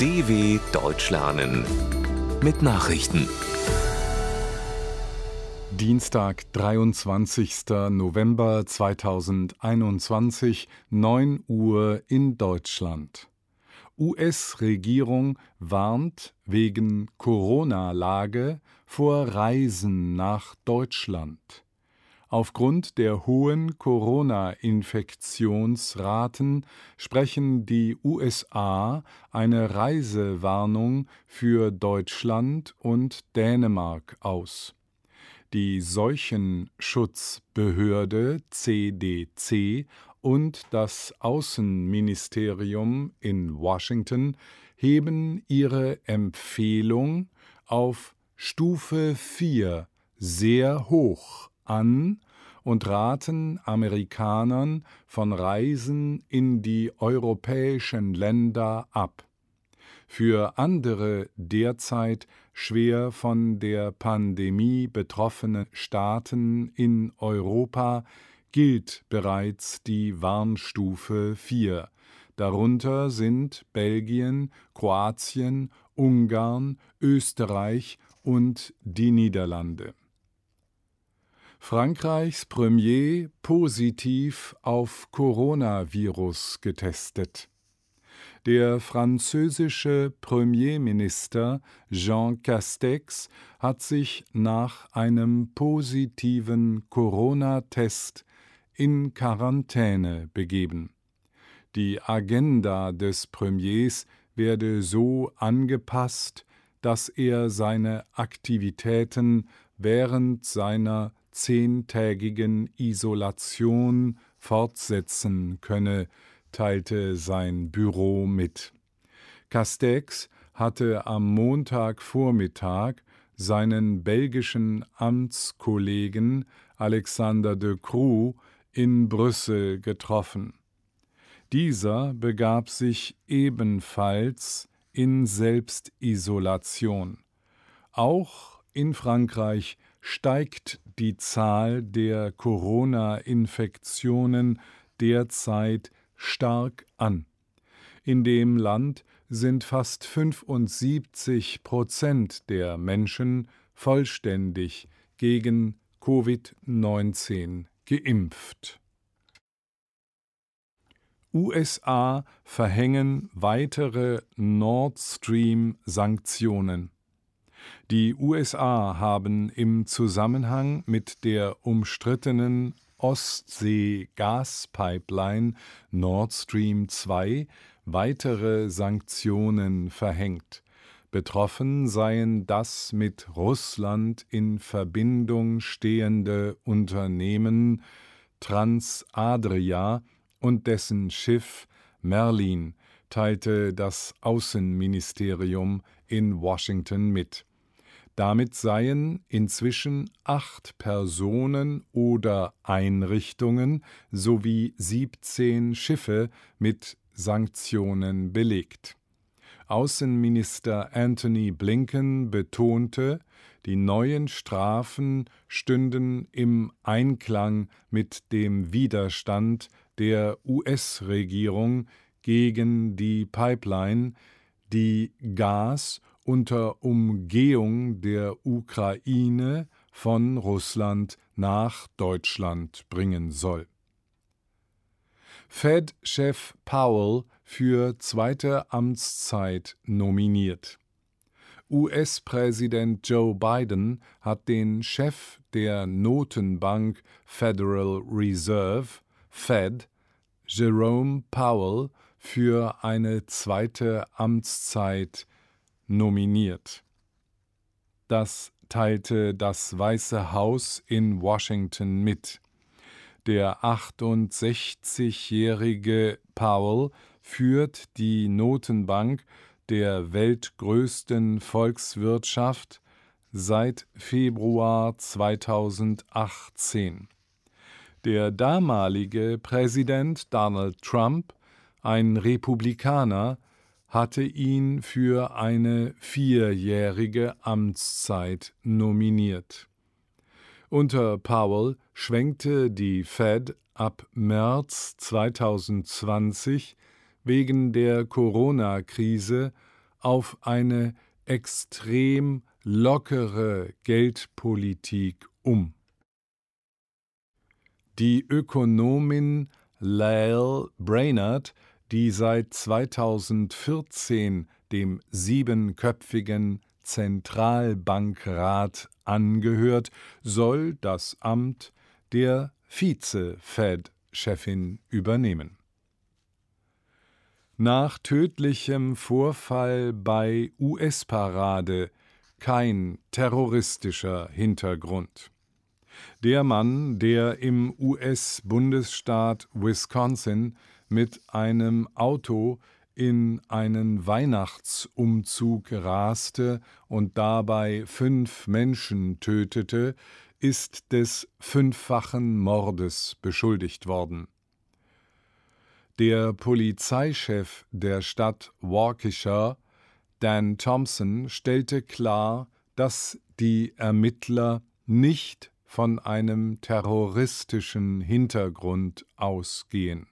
DW Deutsch lernen mit Nachrichten. Dienstag, 23. November 2021, 9 Uhr in Deutschland. US-Regierung warnt wegen Corona-Lage vor Reisen nach Deutschland. Aufgrund der hohen Corona-Infektionsraten sprechen die USA eine Reisewarnung für Deutschland und Dänemark aus. Die Seuchenschutzbehörde CDC und das Außenministerium in Washington heben ihre Empfehlung auf Stufe 4 sehr hoch an und raten Amerikanern von Reisen in die europäischen Länder ab. Für andere derzeit schwer von der Pandemie betroffene Staaten in Europa gilt bereits die Warnstufe 4. Darunter sind Belgien, Kroatien, Ungarn, Österreich und die Niederlande. Frankreichs Premier positiv auf Coronavirus getestet. Der französische Premierminister Jean Castex hat sich nach einem positiven Corona-Test in Quarantäne begeben. Die Agenda des Premiers werde so angepasst, dass er seine Aktivitäten während seiner zehntägigen Isolation fortsetzen könne, teilte sein Büro mit. Castex hatte am Montagvormittag seinen belgischen Amtskollegen Alexander de Croo in Brüssel getroffen. Dieser begab sich ebenfalls in Selbstisolation. Auch in Frankreich steigt die Zahl der Corona-Infektionen derzeit stark an. In dem Land sind fast 75 Prozent der Menschen vollständig gegen Covid-19 geimpft. USA verhängen weitere Nord Stream-Sanktionen. Die USA haben im Zusammenhang mit der umstrittenen Ostsee-Gaspipeline Nord Stream 2 weitere Sanktionen verhängt. Betroffen seien das mit Russland in Verbindung stehende Unternehmen Transadria und dessen Schiff Merlin, teilte das Außenministerium in Washington mit. Damit seien inzwischen acht Personen oder Einrichtungen sowie 17 Schiffe mit Sanktionen belegt. Außenminister Anthony Blinken betonte, die neuen Strafen stünden im Einklang mit dem Widerstand der US-Regierung gegen die Pipeline, die Gas unter Umgehung der Ukraine von Russland nach Deutschland bringen soll. Fed-Chef Powell für zweite Amtszeit nominiert. US-Präsident Joe Biden hat den Chef der Notenbank Federal Reserve Fed, Jerome Powell, für eine zweite Amtszeit nominiert. Das teilte das Weiße Haus in Washington mit. Der 68-jährige Powell führt die Notenbank der weltgrößten Volkswirtschaft seit Februar 2018. Der damalige Präsident Donald Trump, ein Republikaner, hatte ihn für eine vierjährige Amtszeit nominiert. Unter Powell schwenkte die Fed ab März 2020 wegen der Corona-Krise auf eine extrem lockere Geldpolitik um. Die Ökonomin Lael Brainerd, die seit 2014 dem siebenköpfigen Zentralbankrat angehört, soll das Amt der Vize-Fed-Chefin übernehmen. Nach tödlichem Vorfall bei US-Parade kein terroristischer Hintergrund. Der Mann, der im US-Bundesstaat Wisconsin mit einem Auto in einen Weihnachtsumzug raste und dabei fünf Menschen tötete, ist des fünffachen Mordes beschuldigt worden. Der Polizeichef der Stadt Waukesha, Dan Thompson, stellte klar, dass die Ermittler nicht von einem terroristischen Hintergrund ausgehen.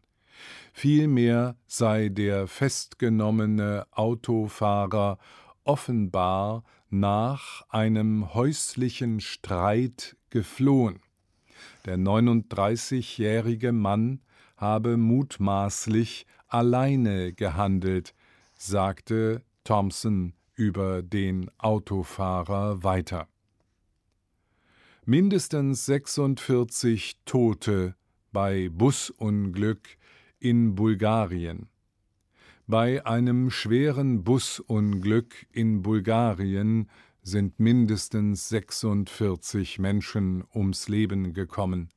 Vielmehr sei der festgenommene Autofahrer offenbar nach einem häuslichen Streit geflohen. Der 39-jährige Mann habe mutmaßlich alleine gehandelt, sagte Thompson über den Autofahrer weiter. Mindestens 46 Tote bei Busunglück in Bulgarien. Bei einem schweren Busunglück in Bulgarien sind mindestens 46 Menschen ums Leben gekommen.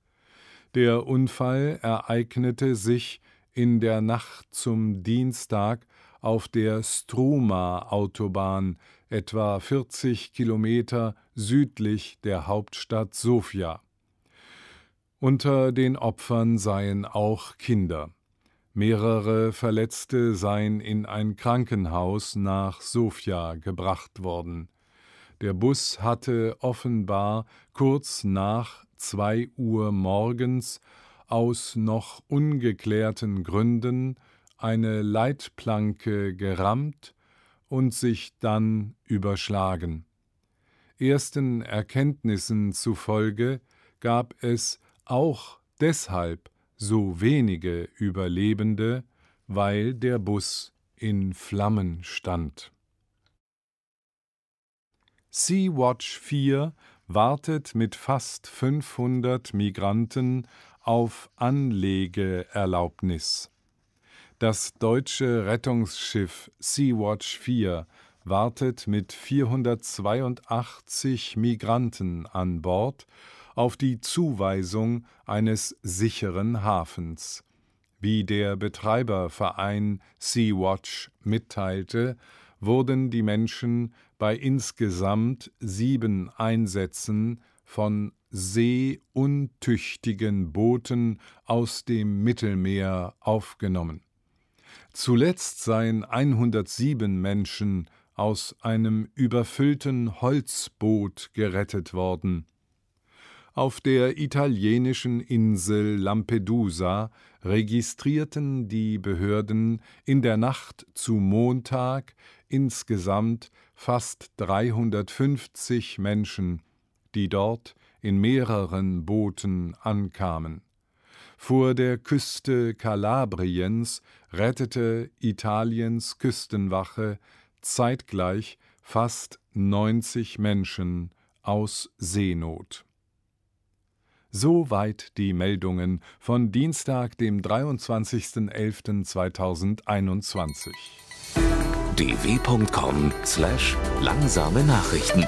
Der Unfall ereignete sich in der Nacht zum Dienstag auf der Struma-Autobahn, etwa 40 Kilometer südlich der Hauptstadt Sofia. Unter den Opfern seien auch Kinder. Mehrere Verletzte seien in ein Krankenhaus nach Sofia gebracht worden. Der Bus hatte offenbar kurz nach zwei Uhr morgens aus noch ungeklärten Gründen eine Leitplanke gerammt und sich dann überschlagen. Ersten Erkenntnissen zufolge gab es auch deshalb so wenige Überlebende, weil der Bus in Flammen stand. Sea-Watch 4 wartet mit fast 500 Migranten auf Anlegeerlaubnis. Das deutsche Rettungsschiff Sea-Watch 4 wartet mit 482 Migranten an Bord auf die Zuweisung eines sicheren Hafens. Wie der Betreiberverein Sea-Watch mitteilte, wurden die Menschen bei insgesamt sieben Einsätzen von seeuntüchtigen Booten aus dem Mittelmeer aufgenommen. Zuletzt seien 107 Menschen aus einem überfüllten Holzboot gerettet worden. Auf der italienischen Insel Lampedusa registrierten die Behörden in der Nacht zu Montag insgesamt fast 350 Menschen, die dort in mehreren Booten ankamen. Vor der Küste Kalabriens rettete Italiens Küstenwache zeitgleich fast 90 Menschen aus Seenot. Soweit die Meldungen von Dienstag, dem 23.11.2021. dw.com/langsame Nachrichten